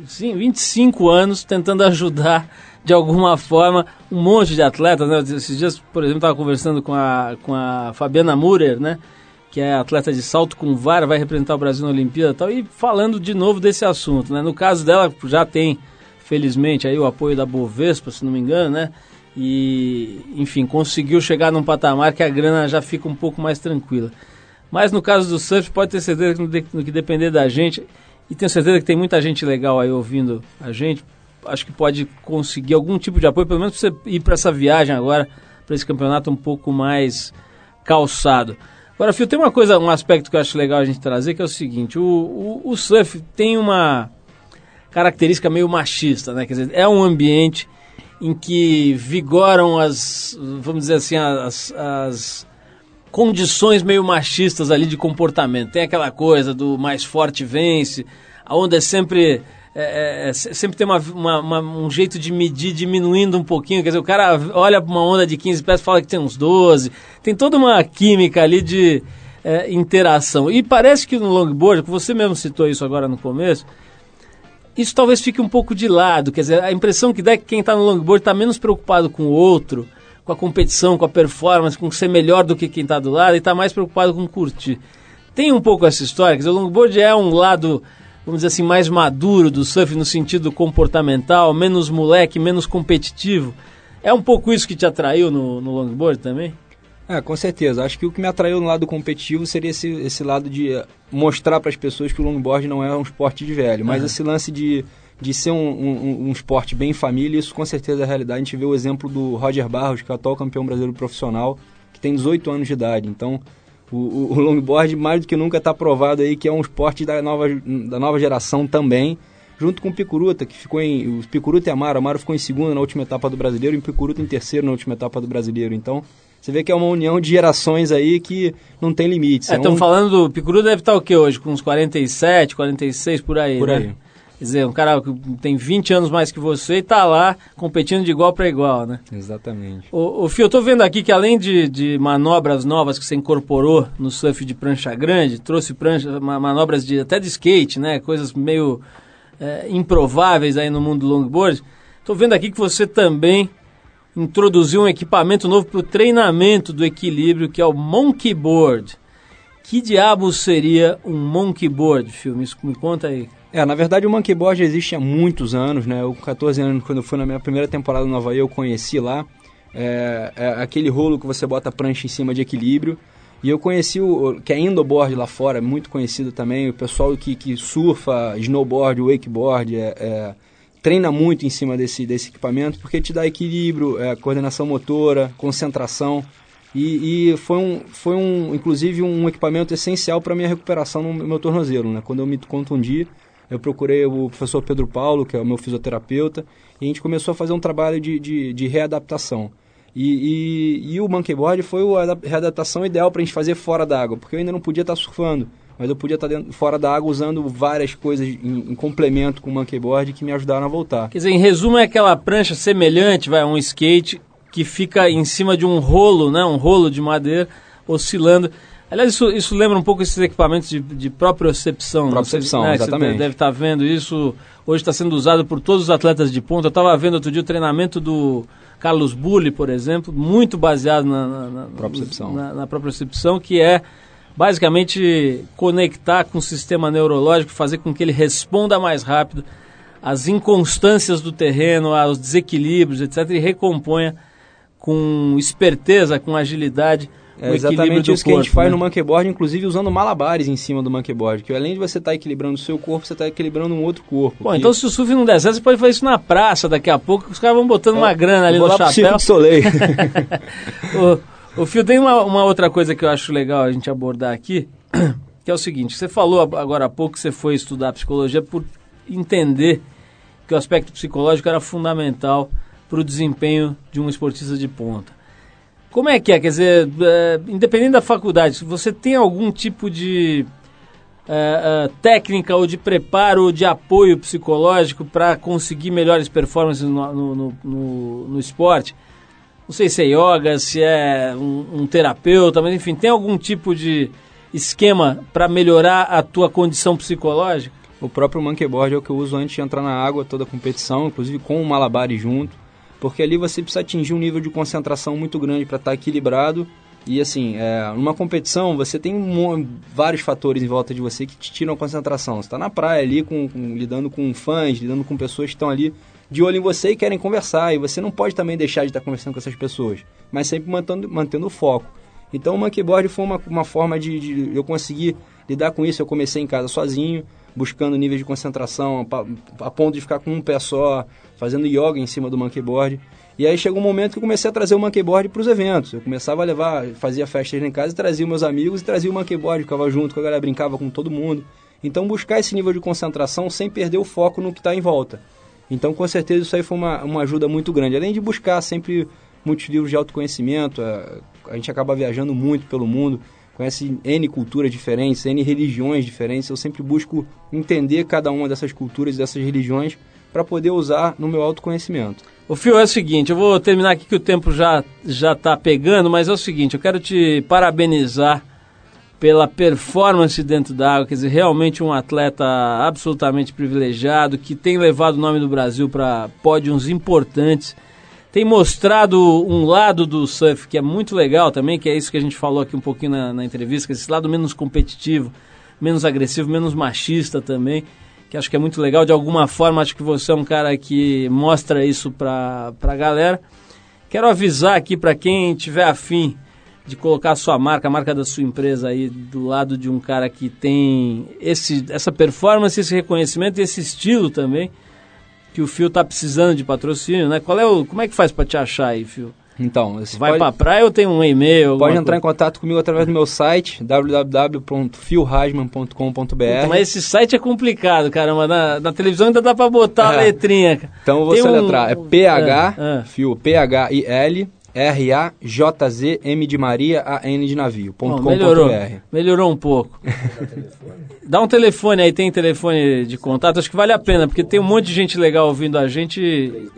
sim, 25 anos tentando ajudar de alguma forma um monte de atletas, né? Esses dias, por exemplo, estava conversando com a, com a Fabiana Murer, né? Que é atleta de salto com vara, vai representar o Brasil na Olimpíada e tal, e falando de novo desse assunto, né? No caso dela, já tem, felizmente, aí o apoio da Bovespa, se não me engano, né? E, enfim, conseguiu chegar num patamar que a grana já fica um pouco mais tranquila. Mas no caso do surf, pode ter certeza que no, de- no que depender da gente, e tenho certeza que tem muita gente legal aí ouvindo a gente, acho que pode conseguir algum tipo de apoio, pelo menos para você ir para essa viagem agora, para esse campeonato um pouco mais calçado. Agora, Fio, tem uma coisa, um aspecto que eu acho legal a gente trazer, que é o seguinte, o, o, o surf tem uma característica meio machista, né? Quer dizer, é um ambiente em que vigoram as, vamos dizer assim, as, as condições meio machistas ali de comportamento. Tem aquela coisa do mais forte vence, a onda é sempre. É, é, se- sempre tem uma, uma- uma- um jeito de medir diminuindo um pouquinho. Quer dizer, o cara olha para uma onda de 15 pés e fala que tem uns 12. Tem toda uma química ali de é, interação. E parece que no longboard, que você mesmo citou isso agora no começo, isso talvez fique um pouco de lado. Quer dizer, a impressão que dá é que quem está no longboard está menos preocupado com o outro, com a competição, com a performance, com ser melhor do que quem está do lado e está mais preocupado com curtir. Tem um pouco essa história, quer dizer, o longboard é um lado, vamos dizer assim, mais maduro do surf no sentido comportamental, menos moleque, menos competitivo. É um pouco isso que te atraiu no, no longboard também? É, com certeza. Acho que o que me atraiu no lado competitivo seria esse, esse lado de eh, mostrar para as pessoas que o longboard não é um esporte de velho. Mas esse lance de, de ser um, um, um esporte bem família, isso com certeza é a realidade. A gente vê o exemplo do Roger Barros, que é o atual campeão brasileiro profissional, que tem 18 anos de idade. Então, o, o longboard, mais do que nunca, está provado aí que é um esporte da nova, da nova geração também. Junto com o Picuruta, que ficou em. O Picuruta e Amaro. Amaro ficou em segundo na última etapa do brasileiro e o Picuruta em terceiro na última etapa do brasileiro. Então, você vê que é uma união de gerações aí que não tem limites. É, estamos um- falando do Picuru deve estar o quê hoje? Com uns 47, 46 por aí, Por né? aí. Quer dizer, um cara que tem 20 anos mais que você e tá lá competindo de igual para igual, né? Exatamente. Ô, ô Fio, eu tô vendo aqui que além de, de manobras novas que você incorporou no surf de prancha grande, trouxe prancha, ma- manobras de, até de skate, né? Coisas meio é, improváveis aí no mundo do longboard. Tô vendo aqui que você também introduziu um equipamento novo para o treinamento do equilíbrio, que é o Monkey Board. Que diabo seria um Monkey Board, Fio? Me, me conta aí. É, na verdade o monkeyboard existe há muitos anos, né? Eu, com 14 anos, quando eu fui na minha primeira temporada no Havaí, eu conheci lá. É, é aquele rolo que você bota a prancha em cima de equilíbrio. E eu conheci o que é indoboard lá fora, muito conhecido também. O pessoal que, que surfa, snowboard, wakeboard, é, é, treina muito em cima desse, desse equipamento porque te dá equilíbrio, é, coordenação motora, concentração. E, e foi, um, foi um, inclusive, um equipamento essencial para minha recuperação no meu tornozelo. Né? Quando eu me contundi, eu procurei o professor Pedro Paulo, que é o meu fisioterapeuta, e a gente começou a fazer um trabalho de, de, de readaptação. E, e, e o monkeyboard foi a adap- readaptação ideal para a gente fazer fora da água, porque eu ainda não podia estar surfando, mas eu podia estar dentro, fora da água usando várias coisas em, em complemento com o monkeyboard que me ajudaram a voltar. Quer dizer, em resumo, é aquela prancha semelhante, vai, a um skate que fica em cima de um rolo, né? Um rolo de madeira oscilando. Aliás, isso, isso lembra um pouco esses equipamentos de, de propriocepção. não sei, Propriocepção, né, exatamente. Você deve estar vendo isso. Hoje está sendo usado por todos os atletas de ponta. Eu estava vendo outro dia o treinamento do Carlos Bulli, por exemplo, muito baseado na, na, na, Propriocepção. na, na propriocepção, que é basicamente conectar com o sistema neurológico, fazer com que ele responda mais rápido às inconstâncias do terreno, aos desequilíbrios, etc., e recomponha com esperteza, com agilidade, É exatamente isso que a gente corpo, faz né? no monkeyboard, inclusive usando malabares em cima do monkeyboard, que além de você estar equilibrando o seu corpo, você está equilibrando um outro corpo. Bom, que- então se o surf não der certo, você pode fazer isso na praça daqui a pouco, os caras vão botando uma grana ali É, no lá pro chapéu. Soleil. o, o Fio, tem uma, uma outra coisa que eu acho legal a gente abordar aqui, que é o seguinte, você falou agora há pouco que você foi estudar psicologia por entender que o aspecto psicológico era fundamental para o desempenho de um esportista de ponta. Como é que é? Quer dizer, é, independente da faculdade, você tem algum tipo de é, é, técnica ou de preparo ou de apoio psicológico para conseguir melhores performances no, no, no, no- no esporte? Não sei se é yoga, se é um, um terapeuta, mas enfim, tem algum tipo de esquema para melhorar a tua condição psicológica? O próprio monkeyboard é o que eu uso antes de entrar na água toda a competição, inclusive com o malabares junto, porque ali você precisa atingir um nível de concentração muito grande para estar equilibrado. E assim, é, numa competição você tem um vários fatores em volta de você que te tiram a concentração. Você está na praia ali com, com- lidando com fãs, lidando com pessoas que estão ali de olho em você e querem conversar. E você não pode também deixar de estar conversando com essas pessoas, mas sempre mantendo, mantendo o foco. Então o monkeyboard foi uma, uma forma de, de eu conseguir lidar com isso. Eu comecei em casa sozinho, buscando níveis de concentração, a ponto de ficar com um pé só, fazendo yoga em cima do monkeyboard. E aí chegou um momento que eu comecei a trazer o monkeyboard para os eventos. Eu começava a levar, fazia festas em casa, trazia meus amigos e trazia o monkeyboard, ficava junto com a galera, brincava com todo mundo. Então buscar esse nível de concentração sem perder o foco no que está em volta. Então com certeza isso aí foi uma, uma ajuda muito grande. Além de buscar sempre muitos livros de autoconhecimento, a, a gente acaba viajando muito pelo mundo, conhece N culturas diferentes, N religiões diferentes. Eu sempre busco entender cada uma dessas culturas e dessas religiões para poder usar no meu autoconhecimento. O Fio, é o seguinte, eu vou terminar aqui que o tempo já já está pegando, mas é o seguinte, eu quero te parabenizar pela performance dentro da água, quer dizer, realmente um atleta absolutamente privilegiado, que tem levado o nome do Brasil para pódios importantes, tem mostrado um lado do surf que é muito legal também, que é isso que a gente falou aqui um pouquinho na, na entrevista, é esse lado menos competitivo, menos agressivo, menos machista também, que acho que é muito legal. De alguma forma, acho que você é um cara que mostra isso para a galera. Quero avisar aqui para quem tiver afim de colocar a sua marca, a marca da sua empresa aí do lado de um cara que tem esse, essa performance, esse reconhecimento e esse estilo também, que o Fio tá precisando de patrocínio, né? Qual é o, como é que faz para te achar aí, Fio? Então, você Vai pode, pra praia ou tem um e-mail? pode entrar em coisa? contato comigo através do meu site www.philhasman.com.br. Puta, mas esse site é complicado, caramba. Na, na televisão ainda dá pra botar a É. letrinha. cara. Então eu vou Tem um-. É PH, Ah, ah. fio, P-H-I-L, R-A-J-Z, M de Maria, A-N de navio, ponto Bom, melhorou. ponto. Melhorou um pouco. Dá um telefone aí, tem telefone de contato, acho que vale a pena, porque tem um monte de gente legal ouvindo a gente.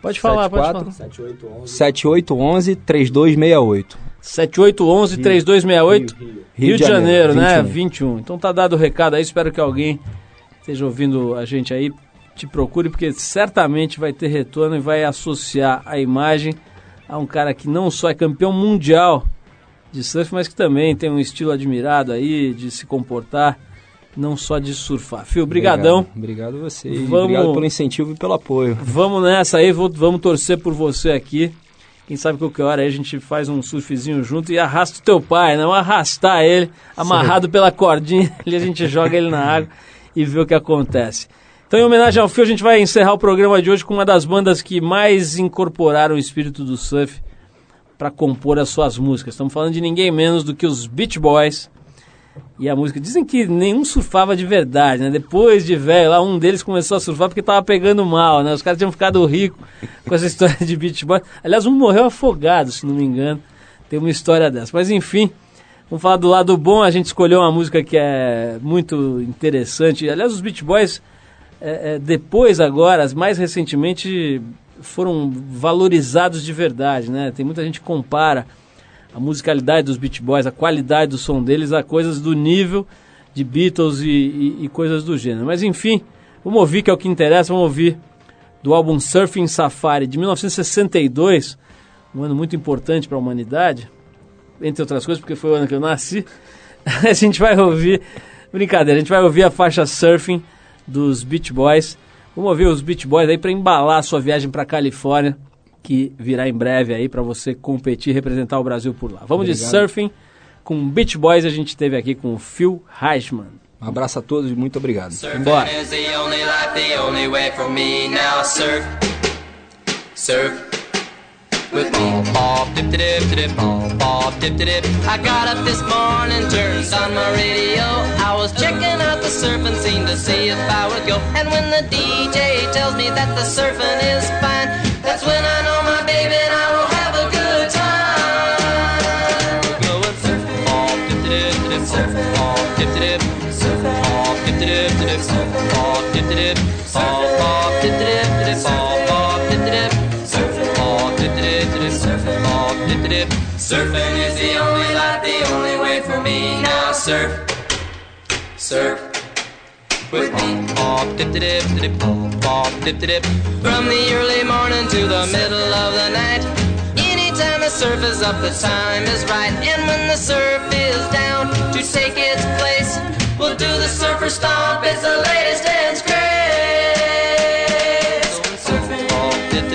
Pode falar, pode falar. 7811-3268. 7811-3268, Rio, de Janeiro, né? 21. 21. Então tá dado o recado aí, espero que alguém esteja ouvindo a gente aí, te procure, porque certamente vai ter retorno e vai associar a imagem a um cara que não só é campeão mundial de surf, mas que também tem um estilo admirado aí de se comportar, não só de surfar. Fio, brigadão. Obrigado, obrigado a você. Vamos- Obrigado pelo incentivo e pelo apoio. Vamos nessa aí, vou- vamos torcer por você aqui. Quem sabe qualquer hora aí a gente faz um surfzinho junto e arrasta o teu pai, não arrastar ele, amarrado pela cordinha, ali a gente joga ele na água e vê o que acontece. Então, em homenagem ao Fio, a gente vai encerrar o programa de hoje com uma das bandas que mais incorporaram o espírito do surf para compor as suas músicas. Estamos falando de ninguém menos do que os Beach Boys. E a música, dizem que nenhum surfava de verdade, né? Depois de velho, lá um deles começou a surfar porque tava pegando mal, né? Os caras tinham ficado ricos com essa história de beach boy. Aliás, um morreu afogado, se não me engano. Tem uma história dessa. Mas enfim, vamos falar do lado bom. A gente escolheu uma música que é muito interessante. Aliás, os Beach Boys, é, é, depois agora, mais recentemente, foram valorizados de verdade, né? Tem muita gente que compara a musicalidade dos Beach Boys, a qualidade do som deles a coisas do nível de Beatles e, e- e coisas do gênero. Mas enfim, vamos ouvir que é o que interessa, vamos ouvir do álbum Surfing Safari de 1962, um ano muito importante para a humanidade, entre outras coisas, porque foi o ano que eu nasci. a gente vai ouvir, brincadeira, a gente vai ouvir a faixa Surfing dos Beach Boys. Vamos ouvir os Beach Boys aí para embalar a sua viagem para Califórnia que virá em breve aí para você competir e representar o Brasil por lá. Vamos de Obrigado. surfing com Beach Boys, a gente teve aqui com o Phil Heisman. Um abraço a todos e muito obrigado. Bora. Surf with me. Bob dip dip dip, bob bob dip dip. I got up this morning, turned on my radio. I was checking out the surfing scene to see if I would go. And when the DJ tells me that the surfing is fine, that's when I know my baby and I will have a good time. Going surf, bob dip dip dip, surf, bob dip dip, surf, bob dip dip dip, surf, bob dip dip, bob bob Surfing is the only life, the only way for me now. Surf, surf with me. Bob dip dip dip, bob dip dip. From the early morning to the middle of the night. Anytime the surf is up, the time is right. And when the surf is down to take its place, we'll do the surfer stomp. It's the latest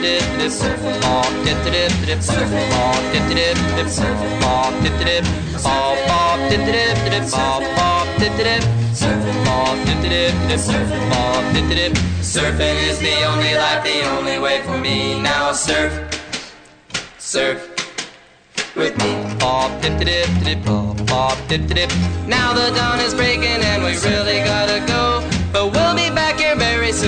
dip dip dip, dip dip dip, dip dip dip, dip dip. Dip. Surfing. Is the only life, the only way for me now. Surf surf with me. Bob dip dip dip bob bob dip dip. Now the dawn is breaking and we really gotta go.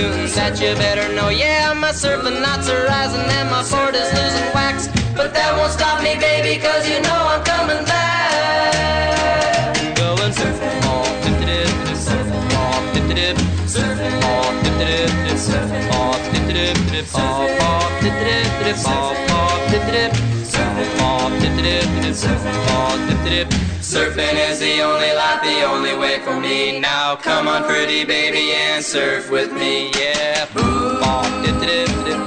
Here very soon. That you better know. Yeah, my surfing knots are rising and my board is losing wax. But that won't stop me, baby, cause you know I'm coming back. Going surfing. Bob dip dip dip surfing. Bob dip dip surfing. Bob dip dip dip surfing. Bob dip dip dip bob bob dip dip dip bob bob dip surfing. Dip dip dip surfing. Dip dip. Surfing is the only life, the only way for me. Now come on, pretty baby, and surf with me, yeah. Bob dip dip dip.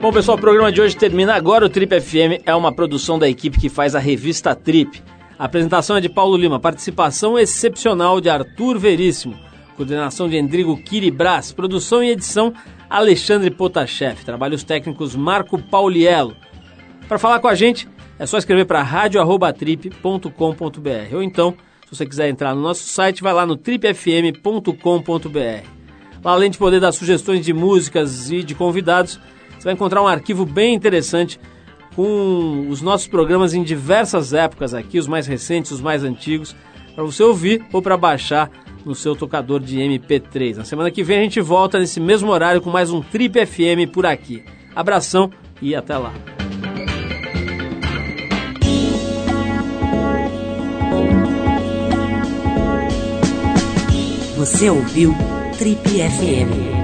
Bom, pessoal, o programa de hoje termina agora. O Trip FM é uma produção da equipe que faz a revista Trip. A apresentação é de Paulo Lima, participação excepcional de Arthur Veríssimo, coordenação de Endrigo Kiribras, produção e edição Alexandre Potashev, trabalhos técnicos Marco Pauliello. Para falar com a gente, é só escrever para radio@trip.com.br ou então, se você quiser entrar no nosso site, vai lá no tripfm.com.br. Lá, além de poder dar sugestões de músicas e de convidados, você vai encontrar um arquivo bem interessante com os nossos programas em diversas épocas aqui, os mais recentes, os mais antigos, para você ouvir ou para baixar no seu tocador de MP3. Na semana que vem a gente volta nesse mesmo horário com mais um Trip FM por aqui. Abração e até lá. Você ouviu Trip FM.